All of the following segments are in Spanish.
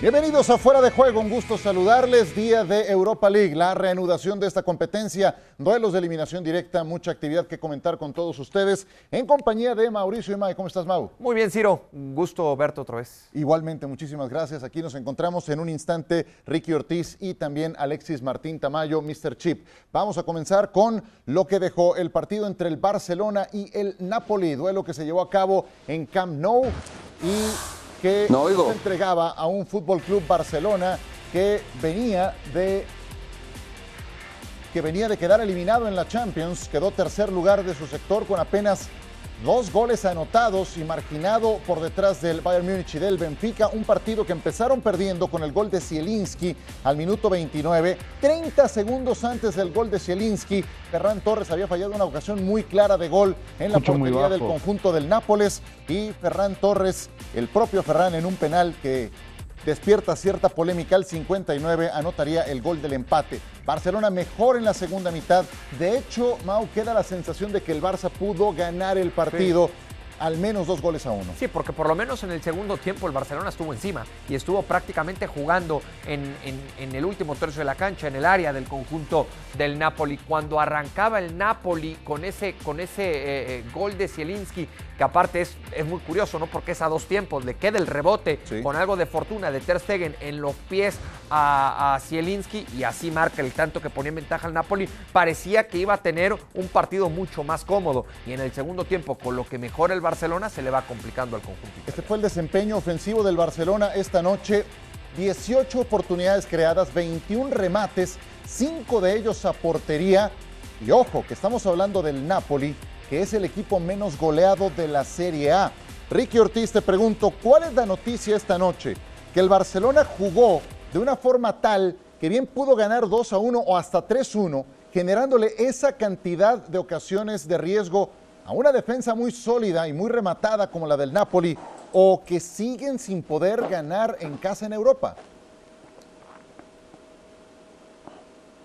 Bienvenidos a Fuera de Juego, un gusto saludarles. Día de Europa League, la reanudación de esta competencia, duelos de eliminación directa, mucha actividad que comentar con todos ustedes en compañía de Mauricio y May. ¿Cómo estás, Mau? Muy bien, Ciro. Un gusto verte otra vez. Igualmente, muchísimas gracias. Aquí nos encontramos en un instante Ricky Ortiz y también Alexis Martín Tamayo, Mr. Chip. Vamos a comenzar con lo que dejó el partido entre el Barcelona y el Napoli, duelo que se llevó a cabo en Camp Nou y que se entregaba a un Fútbol Club Barcelona que venía de que venía de quedar eliminado en la Champions, quedó tercer lugar de su sector con apenas Dos goles anotados y marginado por detrás del Bayern Múnich y del Benfica, un partido que empezaron perdiendo con el gol de Zielinski al minuto 29. 30 segundos antes del gol de Zielinski, Ferran Torres había fallado una ocasión muy clara de gol en la portería del conjunto del Nápoles y Ferran Torres, el propio Ferran en un penal que despierta cierta polémica. Al 59 anotaría el gol del empate. Barcelona mejor en la segunda mitad. De hecho, Mau queda la sensación de que el Barça pudo ganar el partido al menos dos goles a uno. Sí, porque por lo menos en el segundo tiempo el Barcelona estuvo encima y estuvo prácticamente jugando en, el último tercio de la cancha, en el área del conjunto del Napoli. Cuando arrancaba el Napoli con ese, con ese eh, eh, gol de Zielinski, que aparte es, es, muy curioso, ¿no? Porque es a dos tiempos, le queda el rebote con algo de fortuna de Ter Stegen en los pies a, a Zielinski y así marca el tanto que ponía en ventaja el Napoli. Parecía que iba a tener un partido mucho más cómodo y en el segundo tiempo, con lo que mejora el Barcelona se le va complicando al conjunto. Este fue el desempeño ofensivo del Barcelona esta noche. 18 oportunidades creadas, 21 remates, 5 de ellos a portería. Y ojo, que estamos hablando del Napoli, que es el equipo menos goleado de la Serie A. Ricky Ortiz, te pregunto, ¿cuál es la noticia esta noche? Que el Barcelona jugó de una forma tal que bien pudo ganar 2 a 1 o hasta 3-1, generándole esa cantidad de ocasiones de riesgo a una defensa muy sólida y muy rematada como la del Napoli o que siguen sin poder ganar en casa en Europa?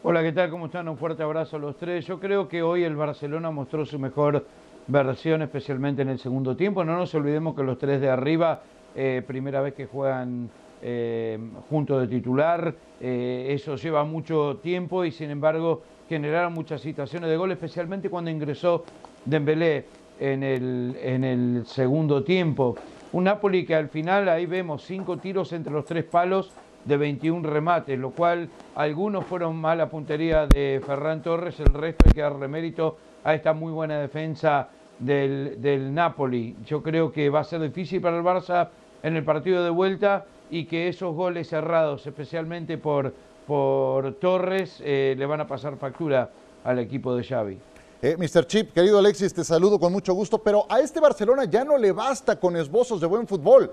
Hola, ¿qué tal? ¿Cómo están? Un fuerte abrazo a los tres. Yo creo que hoy el Barcelona mostró su mejor versión, especialmente en el segundo tiempo. No nos olvidemos que los tres de arriba, eh, primera vez que juegan eh, junto de titular, eh, eso lleva mucho tiempo y sin embargo generaron muchas situaciones de gol, especialmente cuando ingresó Dembélé en el, en el segundo tiempo. Un Napoli que al final ahí vemos cinco tiros entre los tres palos de 21 remates, lo cual algunos fueron mala puntería de Ferran Torres, el resto hay que darle mérito a esta muy buena defensa del, del Napoli. Yo creo que va a ser difícil para el Barça en el partido de vuelta y que esos goles cerrados, especialmente por, por Torres, eh, le van a pasar factura al equipo de Xavi. Eh, Mr. Chip, querido Alexis, te saludo con mucho gusto, pero a este Barcelona ya no le basta con esbozos de buen fútbol.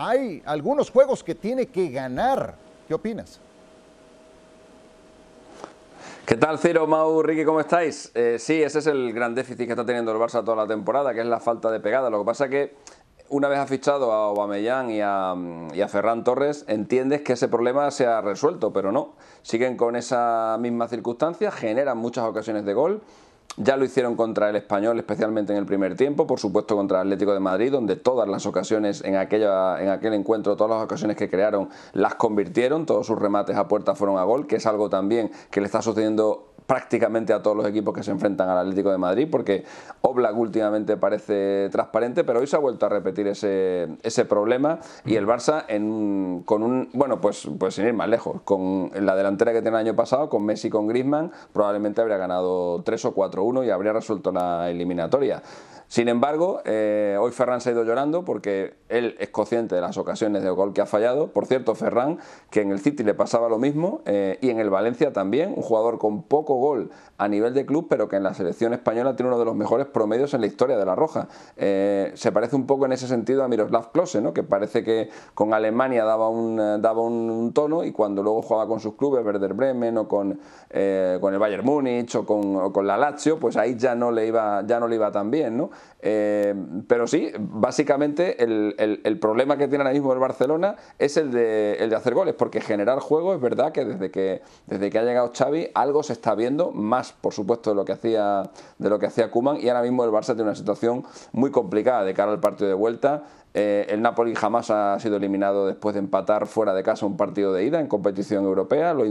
Hay algunos juegos que tiene que ganar. ¿Qué opinas? ¿Qué tal, Ciro, Mau, Ricky, cómo estáis? Eh, sí, ese es el gran déficit que está teniendo el Barça toda la temporada, que es la falta de pegada. Lo que pasa es que una vez ha fichado a Aubameyang y a, y a Ferran Torres, entiendes que ese problema se ha resuelto, pero no. Siguen con esa misma circunstancia, generan muchas ocasiones de gol ya lo hicieron contra el español, especialmente en el primer tiempo, por supuesto contra el Atlético de Madrid, donde todas las ocasiones en, aquella, en aquel encuentro, todas las ocasiones que crearon, las convirtieron, todos sus remates a puerta fueron a gol, que es algo también que le está sucediendo prácticamente a todos los equipos que se enfrentan al Atlético de Madrid, porque Oblak últimamente parece transparente, pero hoy se ha vuelto a repetir ese, ese problema y el Barça en, con un, bueno, pues, pues sin ir más lejos, con la delantera que tiene el año pasado, con Messi con Griezmann, probablemente habría ganado 3 o 4-1 y habría resuelto la eliminatoria. Sin embargo, eh, hoy Ferran se ha ido llorando porque él es consciente de las ocasiones de gol que ha fallado. Por cierto, Ferran, que en el City le pasaba lo mismo eh, y en el Valencia también, un jugador con poco gol a nivel de club, pero que en la selección española tiene uno de los mejores promedios en la historia de la Roja. Eh, se parece un poco en ese sentido a Miroslav Klose, ¿no? que parece que con Alemania daba un, daba un, tono y cuando luego jugaba con sus clubes, Werder Bremen o con, con el Bayern Múnich o con, con la Lazio, pues ahí ya no le iba, ya no le iba tan bien. ¿no? Eh, pero sí, básicamente el, problema que tiene ahora mismo el Barcelona es el de, el de hacer goles, porque generar juego es verdad que desde que desde que ha llegado Xavi algo se está viendo, más por supuesto de lo que hacía de lo que hacía Kuman y ahora mismo el Barça tiene una situación muy complicada de cara al partido de vuelta. Eh, el Napoli jamás ha sido eliminado después de empatar fuera de casa un partido de ida en competición europea. Lo,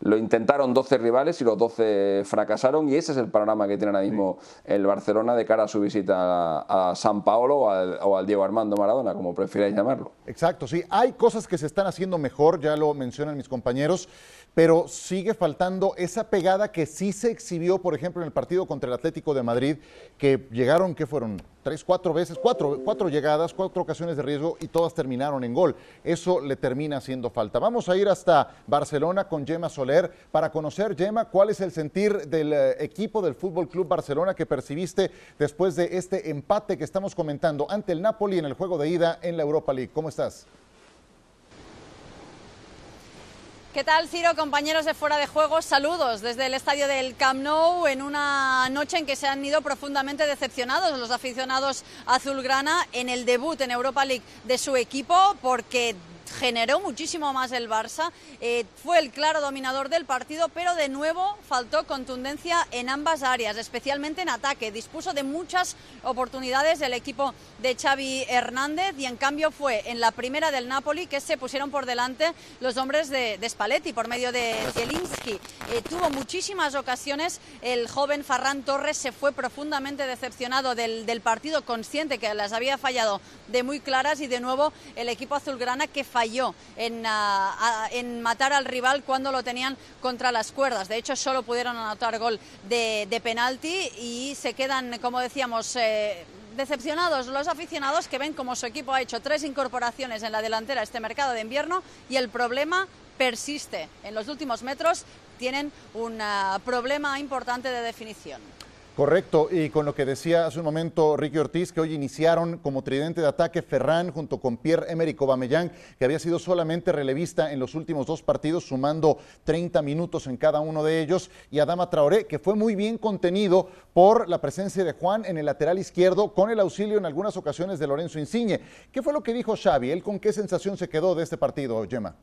lo intentaron 12 rivales y los 12 fracasaron y ese es el panorama que tiene ahora mismo el Barcelona de cara a su visita a, San Paolo o al, o al, Diego Armando Maradona, como prefiráis llamarlo. Exacto, sí. Hay cosas que se están haciendo mejor, ya lo mencionan mis compañeros pero sigue faltando esa pegada que sí se exhibió, por ejemplo, en el partido contra el Atlético de Madrid, que llegaron, ¿qué fueron? Tres, cuatro veces, cuatro, cuatro llegadas, cuatro ocasiones de riesgo y todas terminaron en gol. Eso le termina haciendo falta. Vamos a ir hasta Barcelona con Gemma Soler para conocer, Gemma, cuál es el sentir del eh, equipo del Fútbol Club Barcelona que percibiste después de este empate que estamos comentando ante el Napoli en el juego de ida en la Europa League. ¿Cómo estás? ¿Qué tal, Ciro? Compañeros de Fuera de Juegos, saludos desde el estadio del Camp Nou en una noche en que se han ido profundamente decepcionados los aficionados azulgrana en el debut en Europa League de su equipo porque generó muchísimo más el Barça, eh, fue el claro dominador del partido, pero de nuevo faltó contundencia en ambas áreas, especialmente en ataque. Dispuso de muchas oportunidades el equipo de Xavi Hernández y en cambio fue en la primera del Napoli que se pusieron por delante los hombres de, Spalletti por medio de Zielinski. Eh, tuvo muchísimas ocasiones, el joven Ferran Torres se fue profundamente decepcionado del, del partido, consciente que las había fallado de muy claras y de nuevo el equipo azulgrana que falló ah, en, matar al rival cuando lo tenían contra las cuerdas. De hecho, solo pudieron anotar gol de, penalti y se quedan, como decíamos, eh, decepcionados los aficionados que ven como su equipo ha hecho tres incorporaciones en la delantera este mercado de invierno y el problema persiste. En los últimos metros tienen un ah, problema importante de definición. Correcto, y con lo que decía hace un momento Ricky Ortiz, que hoy iniciaron como tridente de ataque Ferran junto con Pierre-Emerick Aubameyang, que había sido solamente relevista en los últimos dos partidos, sumando 30 minutos en cada uno de ellos, y Adama Traoré, que fue muy bien contenido por la presencia de Juan en el lateral izquierdo, con el auxilio en algunas ocasiones de Lorenzo Insigne. ¿Qué fue lo que dijo Xavi? ¿Él con qué sensación se quedó de este partido, Gemma?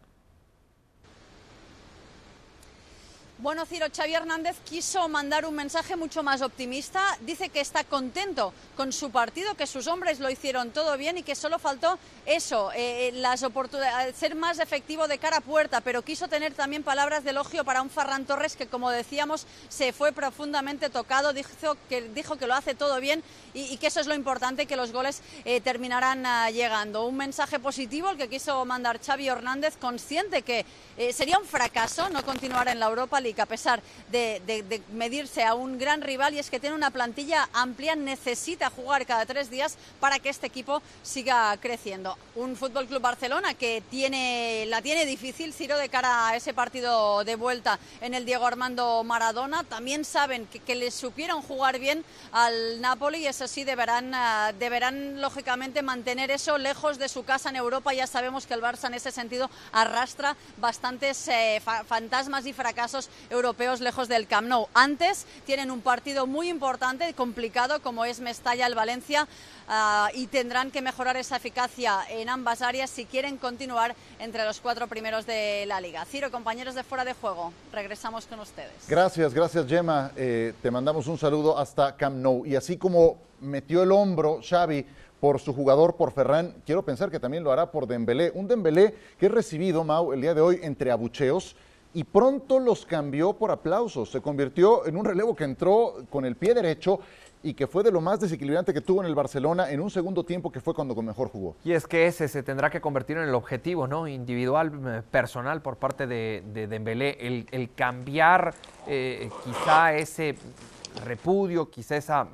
Bueno, Ciro, Xavi Hernández quiso mandar un mensaje mucho más optimista. Dice que está contento con su partido, que sus hombres lo hicieron todo bien y que solo faltó eso, eh, las oportunidades, ser más efectivo de cara a puerta, pero quiso tener también palabras de elogio para un Ferran Torres que, como decíamos, se fue profundamente tocado, dijo que, lo hace todo bien y, que eso es lo importante, que los goles eh, terminarán ah, llegando. Un mensaje positivo el que quiso mandar Xavi Hernández, consciente que eh, sería un fracaso no continuar en la Europa A pesar de, medirse a un gran rival y es que tiene una plantilla amplia, necesita jugar cada tres días para que este equipo siga creciendo. Un Fútbol Club Barcelona que tiene, la tiene difícil, Ciro, de cara a ese partido de vuelta en el Diego Armando Maradona. También saben que, que les supieron jugar bien al Napoli y eso sí deberán, eh, deberán lógicamente mantener eso lejos de su casa en Europa. Ya sabemos que el Barça en ese sentido arrastra bastantes eh, fantasmas y fracasos europeos lejos del Camp Nou. Antes tienen un partido muy importante complicado como es Mestalla el Valencia ah, y tendrán que mejorar esa eficacia en ambas áreas si quieren continuar entre los cuatro primeros de la liga. Ciro, compañeros de fuera de juego, regresamos con ustedes. Gracias, gracias Gemma. Eh, te mandamos un saludo hasta Camp Nou. Y así como metió el hombro Xavi por su jugador, por Ferran, quiero pensar que también lo hará por Dembélé. Un Dembélé que he recibido, Mau, el día de hoy entre abucheos y pronto los cambió por aplausos. Se convirtió en un relevo que entró con el pie derecho y que fue de lo más desequilibrante que tuvo en el Barcelona en un segundo tiempo que fue cuando mejor jugó. Y es que ese se tendrá que convertir en el objetivo ¿no? individual, eh, personal por parte de, de Dembélé, el, cambiar eh, quizá ese repudio, quizá esa...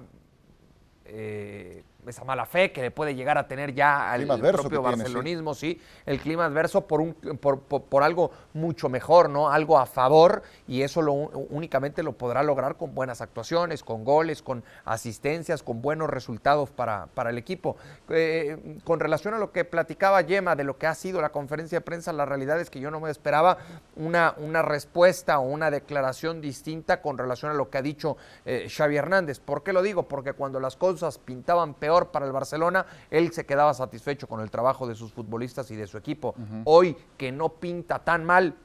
Eh, esa mala fe que le puede llegar a tener ya al propio barcelonismo, sí. el clima adverso por, un, por, algo mucho mejor, ¿no? Algo a favor y eso lo, únicamente lo podrá lograr con buenas actuaciones, con goles, con asistencias, con buenos resultados para, para el equipo. Eh, con relación a lo que platicaba Yema de lo que ha sido la conferencia de prensa, la realidad es que yo no me esperaba una, una respuesta o una declaración distinta con relación a lo que ha dicho eh, Xavi Hernández. ¿Por qué lo digo? Porque cuando las cosas pintaban peor, para el Barcelona, él se quedaba satisfecho con el trabajo de sus futbolistas y de su equipo. Hoy que no pinta tan mal,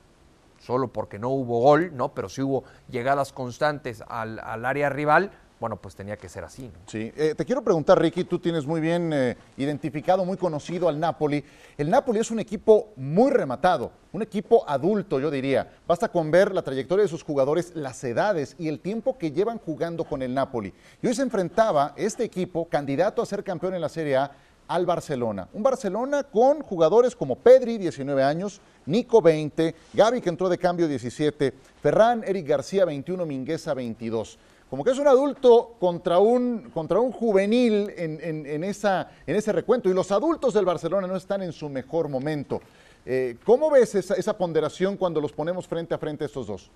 solo porque no hubo gol, ¿no? Pero sí hubo llegadas constantes al, área rival, bueno, pues tenía que ser así. Sí, eh, te quiero preguntar, Ricky, tú tienes muy bien eh, identificado, muy conocido al Napoli. El Napoli es un equipo muy rematado, un equipo adulto, yo diría. Basta con ver la trayectoria de sus jugadores, las edades y el tiempo que llevan jugando con el Napoli. Y hoy se enfrentaba este equipo, candidato a ser campeón en la Serie A, al Barcelona. Un Barcelona con jugadores como Pedri, 19 años, Nico, 20, Gaby, que entró de cambio, 17, Ferran, Eric García, 21, Mingueza, 22 como que es un adulto contra un, contra un juvenil en, esa, en ese recuento. Y los adultos del Barcelona no están en su mejor momento. Eh, ¿Cómo ves esa, ponderación cuando los ponemos frente a frente a estos dos?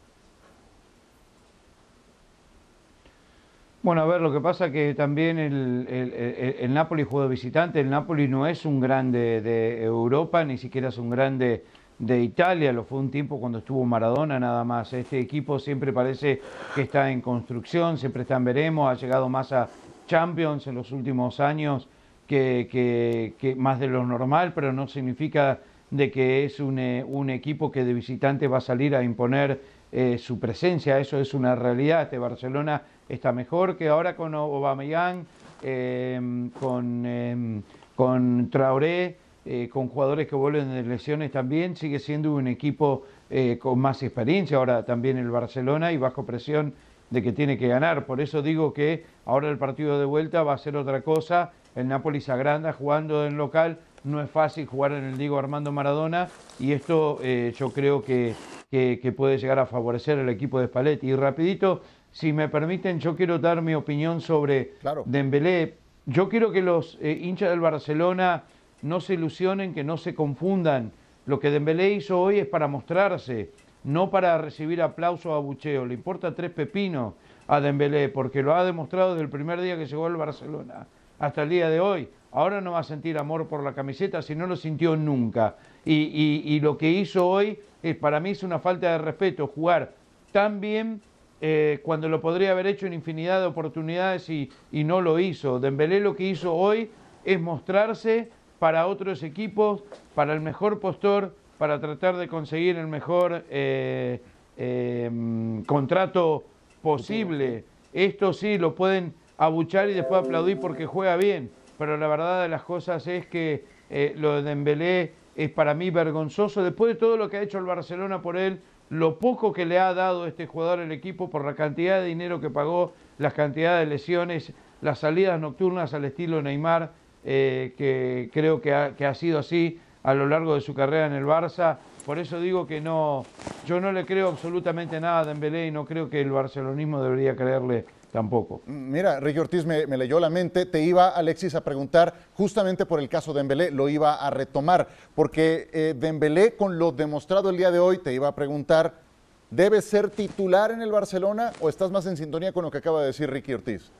Bueno, a ver, lo que pasa que también el, el, el, Napoli juega visitante, el Napoli no es un grande de Europa, ni siquiera es un grande de Italia, lo fue un tiempo cuando estuvo Maradona nada más. Este equipo siempre parece que está en construcción, siempre está en veremos, ha llegado más a Champions en los últimos años que, que, más de lo normal, pero no significa de que es un, eh, un equipo que de visitante va a salir a imponer eh, su presencia, eso es una realidad. Este Barcelona está mejor que ahora con Aubameyang, eh, con, con Traoré, eh, con jugadores que vuelven de lesiones también, sigue siendo un equipo eh, con más experiencia, ahora también el Barcelona y bajo presión de que tiene que ganar. Por eso digo que ahora el partido de vuelta va a ser otra cosa. El Napoli se agranda jugando en local, no es fácil jugar en el Diego Armando Maradona y esto eh, yo creo que, que, puede llegar a favorecer al equipo de Spalletti. Y rapidito, si me permiten, yo quiero dar mi opinión sobre Dembélé. Yo quiero que los hinchas del Barcelona no se ilusionen, que no se confundan. Lo que Dembélé hizo hoy es para mostrarse, no para recibir aplauso o abucheo. Le importa tres pepinos a Dembélé, porque lo ha demostrado desde el primer día que llegó al Barcelona hasta el día de hoy. Ahora no va a sentir amor por la camiseta si no lo sintió nunca. Y, lo que hizo hoy, es, para mí es una falta de respeto, jugar tan bien eh, cuando lo podría haber hecho en infinidad de oportunidades y, y no lo hizo. Dembélé lo que hizo hoy es mostrarse para otros equipos, para el mejor postor, para tratar de conseguir el mejor eh, em, contrato posible. Esto sí lo pueden abuchar y después aplaudir porque juega bien, pero la verdad de las cosas es que eh, lo de Dembélé es para mí vergonzoso. Después de todo lo que ha hecho el Barcelona por él, lo poco que le ha dado este jugador al equipo por la cantidad de dinero que pagó, las cantidades de lesiones, las salidas nocturnas al estilo Neymar, eh, que creo que ha, sido así a lo largo de su carrera en el Barça. Por eso digo que no, yo no le creo absolutamente nada a Dembélé y no creo que el barcelonismo debería creerle tampoco. Mira, Ricky Ortiz me, leyó la mente, te iba Alexis a preguntar justamente por el caso de Dembélé, lo iba a retomar, porque eh, Dembélé con lo demostrado el día de hoy te iba a preguntar, ¿debe ser titular en el Barcelona o estás más en sintonía con lo que acaba de decir Ricky Ortiz?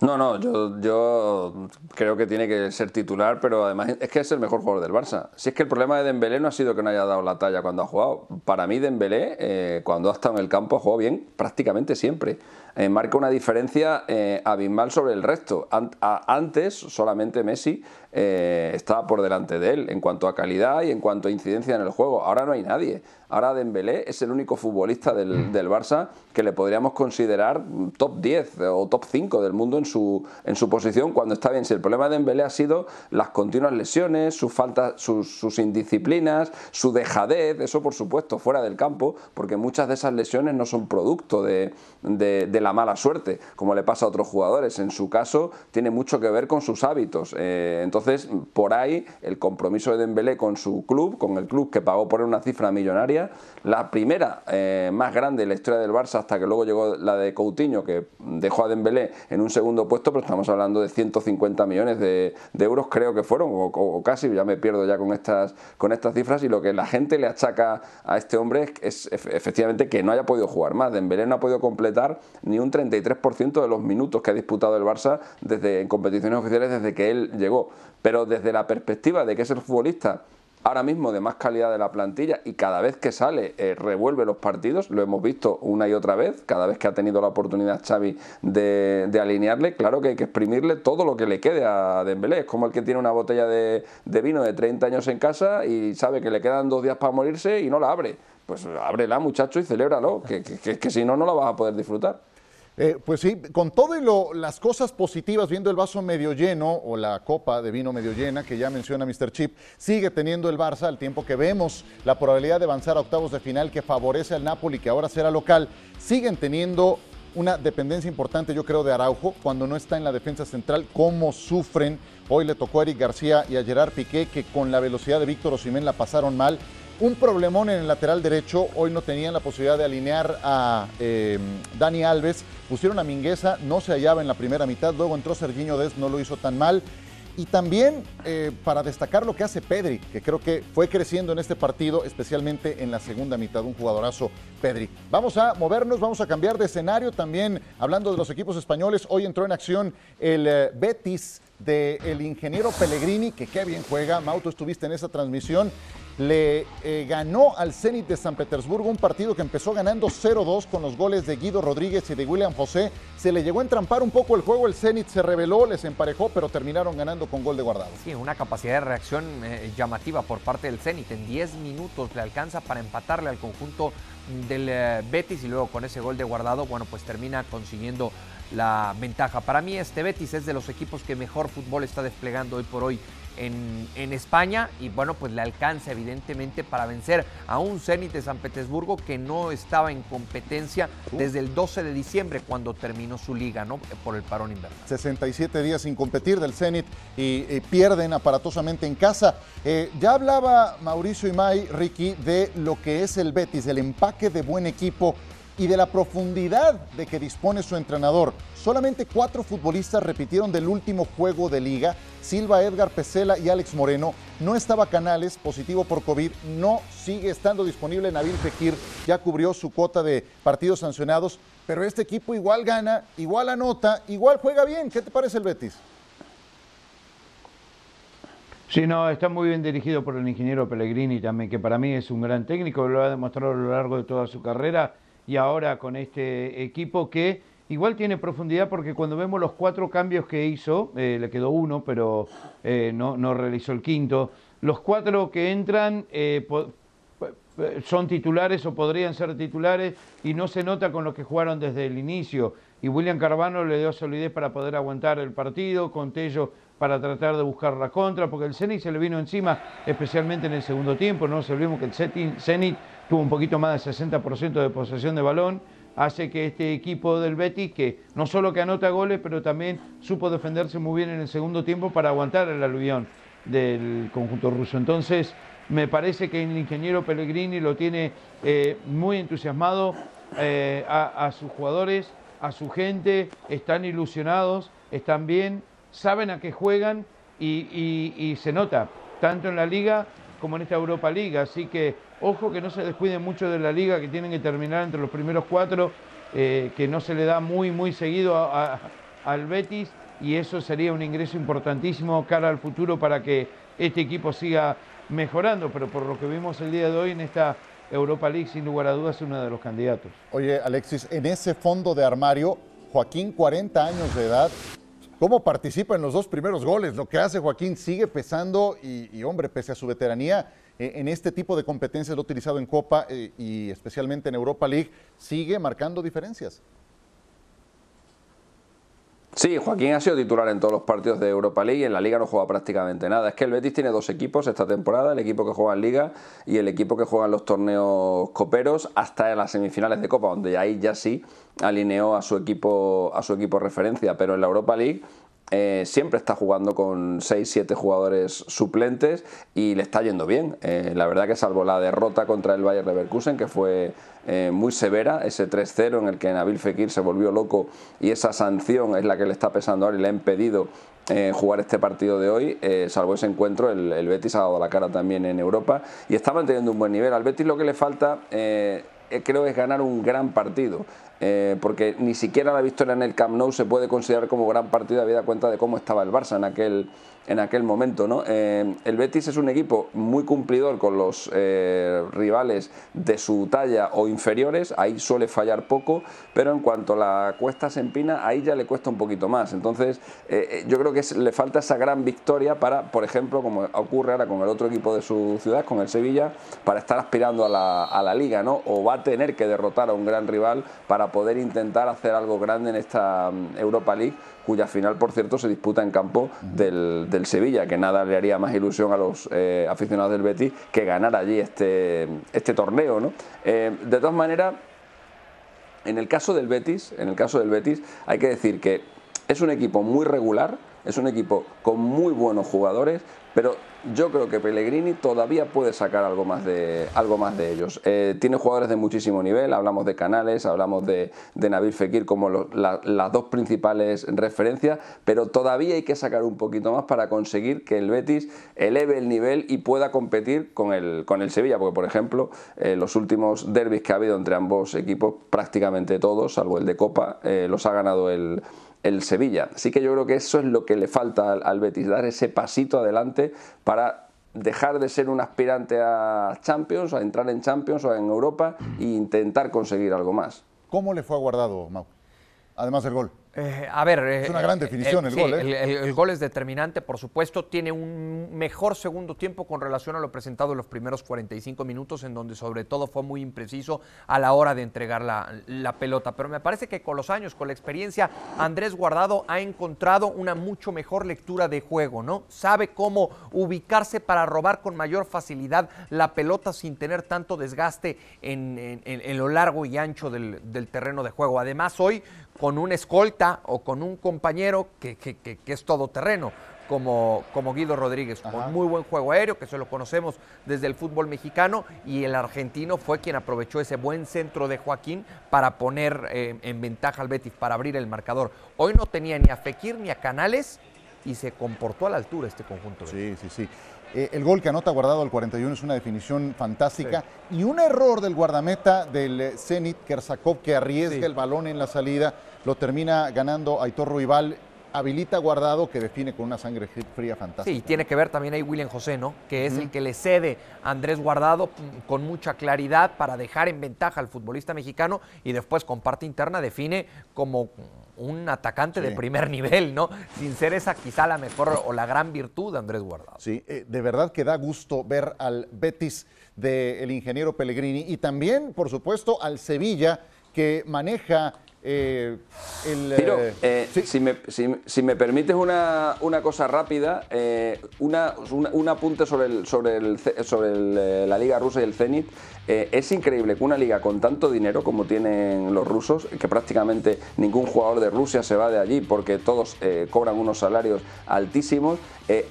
No, no, yo, yo creo que tiene que ser titular, pero además es que es el mejor jugador del Barça. Si es que el problema de Dembélé no ha sido que no haya dado la talla cuando ha jugado. Para mí Dembélé, eh, cuando ha estado en el campo, ha jugado bien prácticamente siempre. Eh, marca una diferencia eh, abismal sobre el resto. antes solamente Messi eh, estaba por delante de él en cuanto a calidad y en cuanto a incidencia en el juego. Ahora no hay nadie. Ahora Dembélé es el único futbolista del, mm. del, Barça que le podríamos considerar top 10 o top 5 del mundo en su, en su posición cuando está bien. Si el problema de Dembélé ha sido las continuas lesiones, sus faltas, sus, sus indisciplinas, su dejadez, eso por supuesto fuera del campo, porque muchas de esas lesiones no son producto de, de, la mala suerte, como le pasa a otros jugadores. En su caso tiene mucho que ver con sus hábitos. Eh, entonces por ahí, el compromiso de Dembélé con su club, con el club que pagó por una cifra millonaria, la primera eh, más grande en la historia del Barça hasta que luego llegó la de Coutinho, que dejó a Dembélé en un segundo puesto, pero estamos hablando de 150 millones de, euros, creo que fueron, o, casi, ya me pierdo ya con estas, con estas cifras, y lo que la gente le achaca a este hombre es, efectivamente que no haya podido jugar más. Dembélé no ha podido completar ni un 33% de los minutos que ha disputado el Barça desde, en competiciones oficiales desde que él llegó. Pero desde la perspectiva de que es el futbolista ahora mismo de más calidad de la plantilla y cada vez que sale eh, revuelve los partidos, lo hemos visto una y otra vez, cada vez que ha tenido la oportunidad Xavi de, alinearle, claro que hay que exprimirle todo lo que le quede a Dembélé, es como el que tiene una botella de, vino de 30 años en casa y sabe que le quedan dos días para morirse y no la abre pues ábrela muchacho y celébralo, que, que, que si no, no la vas a poder disfrutar. Eh, pues sí, con todo lo, las cosas positivas, viendo el vaso medio lleno o la copa de vino medio llena que ya menciona Mr. Chip, sigue teniendo el Barça al tiempo que vemos la probabilidad de avanzar a octavos de final que favorece al Napoli, que ahora será local, siguen teniendo una dependencia importante, yo creo, de Araujo, cuando no está en la defensa central, cómo sufren. Hoy le tocó a Eric García y a Gerard Piqué, que con la velocidad de Víctor Osimén la pasaron mal un problemón en el lateral derecho. Hoy no tenían la posibilidad de alinear a eh, Dani Alves. Pusieron a Mingueza, no se hallaba en la primera mitad. Luego entró Serginho Des, no lo hizo tan mal. Y también eh, para destacar lo que hace Pedri, que creo que fue creciendo en este partido, especialmente en la segunda mitad, un jugadorazo Pedri. Vamos a movernos, vamos a cambiar de escenario también, hablando de los equipos españoles. Hoy entró en acción el eh, Betis del ingeniero Pellegrini, que qué bien juega. Mauto, estuviste en esa transmisión le eh, ganó al Zenit de San Petersburgo, un partido que empezó ganando 0-2 con los goles de Guido Rodríguez y de William José. Se le llegó a entrampar un poco el juego, el Zenit se rebeló, les emparejó, pero terminaron ganando con gol de guardado. Sí, una capacidad de reacción eh, llamativa por parte del Zenit. En 10 minutos le alcanza para empatarle al conjunto del eh, Betis y luego con ese gol de guardado, bueno, pues termina consiguiendo la ventaja. Para mí este Betis es de los equipos que mejor fútbol está desplegando hoy por hoy en, España y bueno, pues le alcanza evidentemente para vencer a un Zenit de San Petersburgo que no estaba en competencia desde el 12 de diciembre cuando terminó su liga, ¿no? Por el parón invernal. 67 días sin competir del Zenit y, pierden aparatosamente en casa. Eh, ya hablaba Mauricio Imay, Ricky, de lo que es el Betis, del empaque de buen equipo y de la profundidad de que dispone su entrenador. Solamente cuatro futbolistas repitieron del último juego de liga, Silva, Edgar Pesela y Alex Moreno. No estaba Canales, positivo por COVID, no sigue estando disponible Nabil Fekir, ya cubrió su cuota de partidos sancionados, pero este equipo igual gana, igual anota, igual juega bien. ¿Qué te parece el Betis? Sí, no, está muy bien dirigido por el ingeniero Pellegrini también, que para mí es un gran técnico, lo ha demostrado a lo largo de toda su carrera y ahora con este equipo que igual tiene profundidad porque cuando vemos los cuatro cambios que hizo, eh, le quedó uno, pero eh, no, no, realizó el quinto, los cuatro que entran eh, son titulares o podrían ser titulares y no se nota con los que jugaron desde el inicio. Y William Carvano le dio solidez para poder aguantar el partido, con Tello para tratar de buscar la contra, porque el Zenit se le vino encima, especialmente en el segundo tiempo. No se olvidemos que el Zenit tuvo un poquito más del 60% de posesión de balón, hace que este equipo del Betis, que no solo que anota goles, pero también supo defenderse muy bien en el segundo tiempo para aguantar el aluvión del conjunto ruso. Entonces, me parece que el ingeniero Pellegrini lo tiene eh, muy entusiasmado eh, a, sus jugadores, a su gente, están ilusionados, están bien, saben a qué juegan y, y se nota, tanto en la liga como en esta Europa League. Así que ojo que no se descuiden mucho de la liga, que tienen que terminar entre los primeros cuatro, eh, que no se le da muy, muy seguido al Betis y eso sería un ingreso importantísimo cara al futuro para que este equipo siga mejorando, pero por lo que vimos el día de hoy en esta Europa League, sin lugar a dudas, es uno de los candidatos. Oye, Alexis, en ese fondo de armario, Joaquín, 40 años de edad, cómo participa en los dos primeros goles. Lo que hace Joaquín sigue pesando y, hombre, pese a su veteranía, en este tipo de competencias lo utilizado en Copa eh, y especialmente en Europa League, sigue marcando diferencias. Sí, Joaquín ha sido titular en todos los partidos de Europa League y en la Liga no juega prácticamente nada. Es que el Betis tiene dos equipos esta temporada, el equipo que juega en Liga y el equipo que juega en los torneos coperos hasta las semifinales de Copa, donde ahí ya sí alineó a su equipo a su equipo referencia, pero en la Europa League eh, siempre está jugando con 6-7 jugadores suplentes y le está yendo bien. Eh, la verdad que salvo la derrota contra el Bayern Leverkusen, que fue eh, muy severa, ese 3-0 en el que Nabil Fekir se volvió loco y esa sanción es la que le está pesando ahora y le ha impedido jugar este partido de hoy. salvo ese encuentro, el, Betis ha dado la cara también en Europa y está manteniendo un buen nivel. Al Betis lo que le falta creo es ganar un gran partido. Eh, porque ni siquiera la victoria en el Camp Nou se puede considerar como gran partido, habida cuenta de cómo estaba el Barça en aquel, en aquel momento. ¿no? Eh, el Betis es un equipo muy cumplidor con los eh, rivales de su talla o inferiores, ahí suele fallar poco, pero en cuanto la cuesta se empina, ahí ya le cuesta un poquito más. Entonces, yo creo que le falta esa gran victoria para, por ejemplo, como ocurre ahora con el otro equipo de su ciudad, con el Sevilla, para estar aspirando a la, a la liga, ¿no? O va a tener que derrotar a un gran rival para poder intentar hacer algo grande en esta mm, Europa League cuya final, por cierto, se disputa en campo del, Sevilla, que nada le haría más ilusión a los eh, aficionados del Betis que ganar allí este, este torneo. ¿no? Eh, de todas maneras, en el caso del Betis, en el caso del Betis, hay que decir que es un equipo muy regular, es un equipo con muy buenos jugadores, pero yo creo que Pellegrini todavía puede sacar algo más de, algo más de ellos. Eh, tiene jugadores de muchísimo nivel, hablamos de Canales, hablamos de, de Nabil Fekir como las dos principales referencias, pero todavía hay que sacar un poquito más para conseguir que el Betis eleve el nivel y pueda competir con el, con el Sevilla, porque por ejemplo, eh, los últimos derbis que ha habido entre ambos equipos, prácticamente todos, salvo el de Copa, eh, los ha ganado el el Sevilla. Así que yo creo que eso es lo que le falta al, Betis, dar ese pasito adelante para dejar de ser un aspirante a Champions, a entrar en Champions o en Europa e intentar conseguir algo más. ¿Cómo le fue a Guardado, Mau? Además del gol. Eh, a ver, es una gran eh, definición el gol. ¿eh? El, gol es determinante, por supuesto. Tiene un mejor segundo tiempo con relación a lo presentado en los primeros 45 minutos, en donde sobre todo fue muy impreciso a la hora de entregar la, pelota. Pero me parece que con los años, con la experiencia, Andrés Guardado ha encontrado una mucho mejor lectura de juego, ¿no? Sabe cómo ubicarse para robar con mayor facilidad la pelota sin tener tanto desgaste en, lo largo y ancho del, del terreno de juego. Además, hoy con un escolta o con un compañero que, que, que, es todoterreno, como, como Guido Rodríguez, con muy buen juego aéreo, que se lo conocemos desde el fútbol mexicano, y el argentino fue quien aprovechó ese buen centro de Joaquín para poner eh, en ventaja al Betis, para abrir el marcador. Hoy no tenía ni a Fekir ni a Canales y se comportó a la altura este conjunto. Sí, sí, sí. Eh, el gol que anota guardado al 41 es una definición fantástica. Y un error del guardameta del eh, Zenit, Kersakov, que arriesga el balón en la salida, lo termina ganando Aitor Ruibal. Habilita guardado que define con una sangre fría fantástica. Sí, tiene que ver también ahí William José, ¿no? Que es el que le cede a Andrés Guardado con mucha claridad para dejar en ventaja al futbolista mexicano y después con parte interna define como un atacante de primer nivel, ¿no? Sin ser esa quizá la mejor o la gran virtud de Andrés Guardado. Sí, eh, de verdad que da gusto ver al Betis del ingeniero Pellegrini y también, por supuesto, al Sevilla que maneja eh, el, eh, eh, si, me, si, me, permites una, una cosa rápida, una, un apunte sobre, el, sobre, el, sobre la Liga Rusa y el Zenit. es increíble que una liga con tanto dinero como tienen los rusos, que prácticamente ningún jugador de Rusia se va de allí porque todos cobran unos salarios altísimos,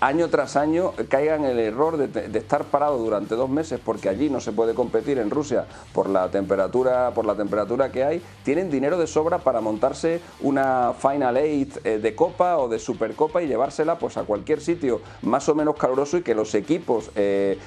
año tras año caigan en el error de, de, estar parado durante dos meses porque allí no se puede competir en Rusia por la temperatura, por la temperatura que hay, tienen dinero de sobra para montarse una Final Eight eh, de Copa o de Supercopa y llevársela pues a cualquier sitio más o menos caluroso y que los equipos eh,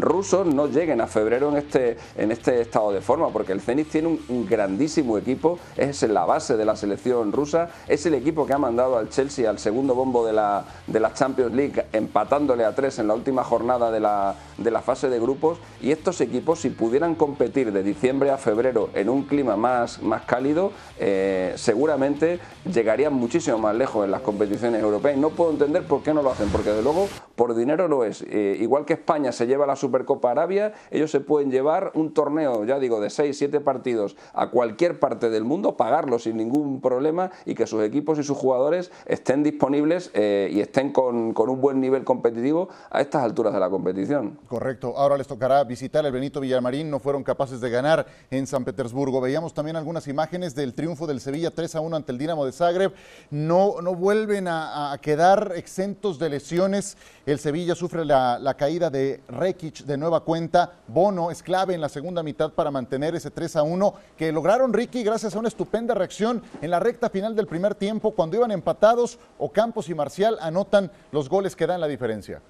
rusos no lleguen a febrero en este, en este estado de forma, porque el Zenit tiene un, grandísimo equipo, es la base de la selección rusa, es el equipo que ha mandado al Chelsea al segundo bombo de la, de la Champions Empatándole a tres en la última jornada de la, de la fase de grupos, y estos equipos si pudieran competir de diciembre a febrero en un clima más, más cálido, eh, seguramente llegarían muchísimo más lejos en las competiciones europeas. no puedo entender por qué no lo hacen, porque de luego por dinero lo es. Eh, igual que España se lleva la Supercopa Arabia, ellos se pueden llevar un torneo, ya digo, de 6, 7 partidos a cualquier parte del mundo, pagarlo sin ningún problema y que sus equipos y sus jugadores estén disponibles eh, y estén con un buen nivel competitivo a estas alturas de la competición. Correcto. Ahora les tocará visitar el Benito Villamarín. No fueron capaces de ganar en San Petersburgo. Veíamos también algunas imágenes del triunfo del Sevilla 3 a 1 ante el Dinamo de Zagreb. No, no vuelven a, quedar exentos de lesiones. El Sevilla sufre la, caída de Rekic de nueva cuenta. Bono es clave en la segunda mitad para mantener ese 3 a 1 que lograron Ricky gracias a una estupenda reacción en la recta final del primer tiempo cuando iban empatados. Ocampos y Marcial anotan los goles que dan la diferencia.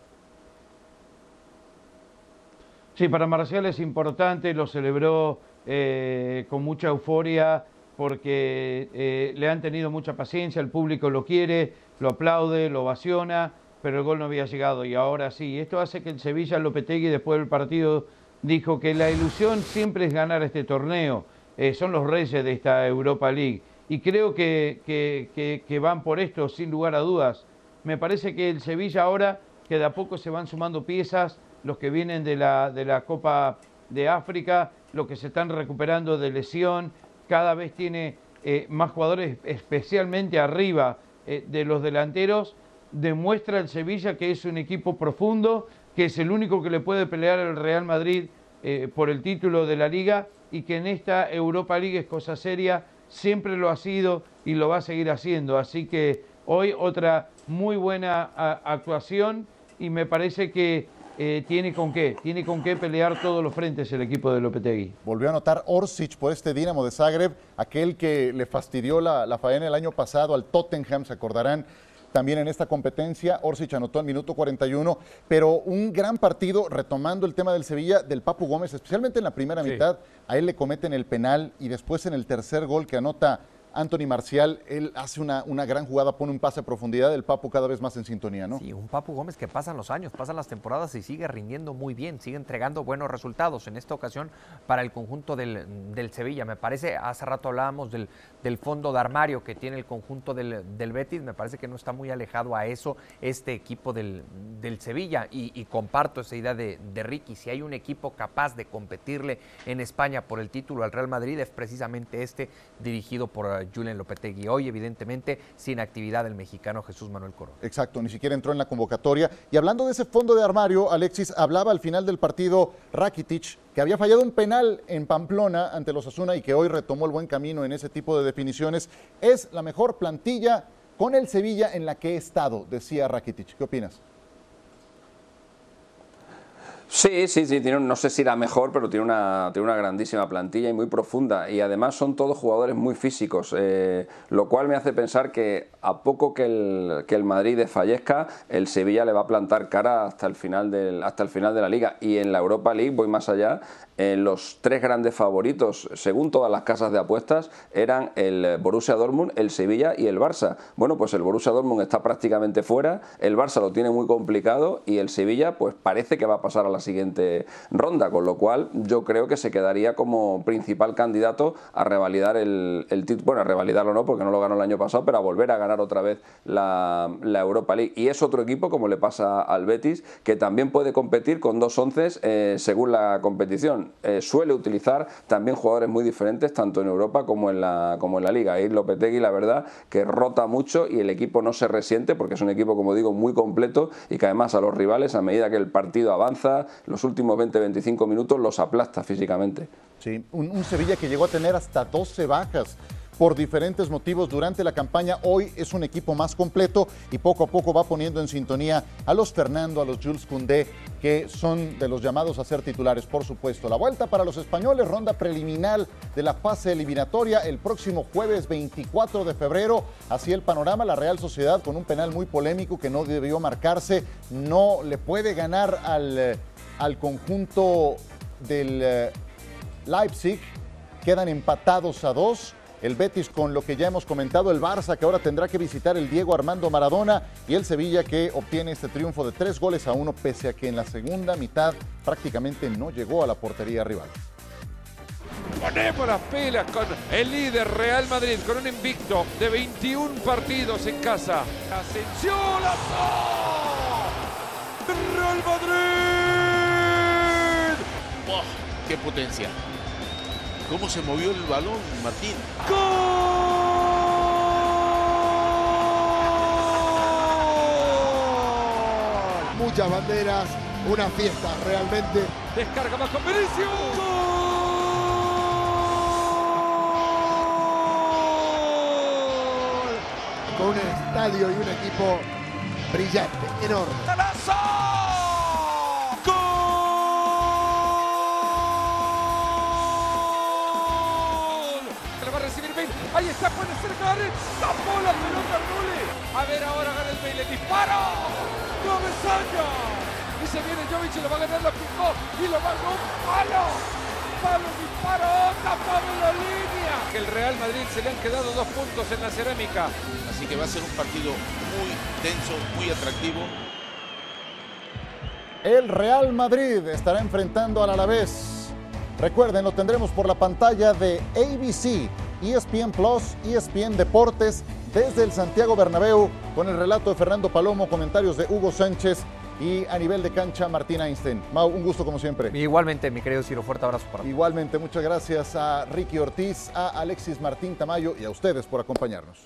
Sí, para Marcial es importante, lo celebró eh, con mucha euforia porque eh, le han tenido mucha paciencia, el público lo quiere, lo aplaude, lo ovaciona, pero el gol no había llegado y ahora sí. Esto hace que el Sevilla, Lopetegui, después del partido, dijo que la ilusión siempre es ganar este torneo. Eh, son los reyes de esta Europa League y creo que, van por esto, sin lugar a dudas. Me parece que el Sevilla ahora, que de a poco se van sumando piezas, los que vienen de la, de la Copa de África, los que se están recuperando de lesión, cada vez tiene eh, más jugadores, especialmente arriba eh, de los delanteros, demuestra el Sevilla que es un equipo profundo, que es el único que le puede pelear al Real Madrid eh, por el título de la liga y que en esta Europa League es cosa seria, siempre lo ha sido y lo va a seguir haciendo. Así que hoy otra muy buena actuación y me parece que eh, tiene con qué, tiene con qué pelear todos los frentes el equipo de Lopetegui. Volvió a anotar Orsic por este Dinamo de Zagreb, aquel que le fastidió la, la faena el año pasado al Tottenham, se acordarán también en esta competencia. Orsic anotó en minuto 41, pero un gran partido retomando el tema del Sevilla, del Papu Gómez, especialmente en la primera mitad. A él le cometen el penal y después en el tercer gol que anota Anthony Marcial, él hace una, una, gran jugada, pone un pase a profundidad, el Papu cada vez más en sintonía, ¿no? Sí, un Papu Gómez que pasan los años, pasan las temporadas y sigue rindiendo muy bien, sigue entregando buenos resultados. En esta ocasión para el conjunto del, Sevilla. Me parece, hace rato hablábamos del, del, fondo de armario que tiene el conjunto del, Betis, me parece que no está muy alejado a eso este equipo del, Sevilla y, comparto esa idea de, de Ricky. Si hay un equipo capaz de competirle en España por el título al Real Madrid es precisamente este dirigido por Julen Lopetegui. Hoy, evidentemente, sin actividad del mexicano Jesús Manuel Coro. Exacto, ni siquiera entró en la convocatoria. Y hablando de ese fondo de armario, Alexis, hablaba al final del partido Rakitic, que había fallado un penal en Pamplona ante los Asuna y que hoy retomó el buen camino en ese tipo de definiciones. Es la mejor plantilla con el Sevilla en la que he estado, decía Rakitic. ¿Qué opinas? Sí, sí, sí, tiene, no sé si la mejor, pero tiene una, tiene una grandísima plantilla y muy profunda. Y además son todos jugadores muy físicos, eh, lo cual me hace pensar que a poco que el, que el Madrid desfallezca, el Sevilla le va a plantar cara hasta el, final del, hasta el final de la liga. Y en la Europa League, voy más allá, en los tres grandes favoritos, según todas las casas de apuestas, eran el Borussia Dortmund, el Sevilla y el Barça. Bueno, pues el Borussia Dortmund está prácticamente fuera, el Barça lo tiene muy complicado y el Sevilla pues parece que va a pasar a la siguiente ronda, con lo cual yo creo que se quedaría como principal candidato a revalidar el, título, bueno, a revalidarlo no, porque no lo ganó el año pasado, pero a volver a ganar otra vez la, Europa League. Y es otro equipo, como le pasa al Betis, que también puede competir con dos once eh, según la competición. Eh, suele utilizar también jugadores muy diferentes, tanto en Europa como en la, como en la Liga. Ahí Lopetegui, la verdad, que rota mucho y el equipo no se resiente porque es un equipo, como digo, muy completo y que además a los rivales, a medida que el partido avanza, los últimos 20-25 minutos los aplasta físicamente. Sí, un, un Sevilla que llegó a tener hasta 12 bajas por diferentes motivos durante la campaña. Hoy es un equipo más completo y poco a poco va poniendo en sintonía a los Fernando, a los Jules Koundé, que son de los llamados a ser titulares, por supuesto. La vuelta para los españoles, ronda preliminar de la fase eliminatoria el próximo jueves 24 de febrero. Así el panorama, la Real Sociedad con un penal muy polémico que no debió marcarse, no le puede ganar al, eh, al conjunto del eh, Leipzig. Quedan empatados a dos el Betis con lo que ya hemos comentado, el Barça que ahora tendrá que visitar el Diego Armando Maradona y el Sevilla que obtiene este triunfo de tres goles a uno pese a que en la segunda mitad prácticamente no llegó a la portería rival. Ponemos las pilas con el líder Real Madrid con un invicto de 21 partidos en casa. Ascensión, Real Madrid. ¡Qué potencia! ¿Cómo se movió el balón, Martín? ¡Gol! Muchas banderas, una fiesta realmente. Descarga más con Vinicius. Con un estadio y un equipo brillante, enorme. Ahí Gareth. Tapó la pelota Rulli. A ver ahora Gareth Bale. Disparo. Cabezaña. Y se viene Jovic y lo va a ganar, lo picó y lo va a un palo. palo, disparó, tapado en la línea. Que el Real Madrid se le han quedado dos puntos en la cerámica. Así que va a ser un partido muy tenso, muy atractivo. El Real Madrid estará enfrentando al Alavés. Recuerden, lo tendremos por la pantalla de ABC, ESPN Plus, ESPN Deportes, desde el Santiago Bernabéu, con el relato de Fernando Palomo, comentarios de Hugo Sánchez y a nivel de cancha Martín Einstein. Mau, un gusto como siempre. Igualmente, mi querido Ciro, fuerte abrazo para ti. Igualmente, muchas gracias a Ricky Ortiz, a Alexis Martín Tamayo y a ustedes por acompañarnos.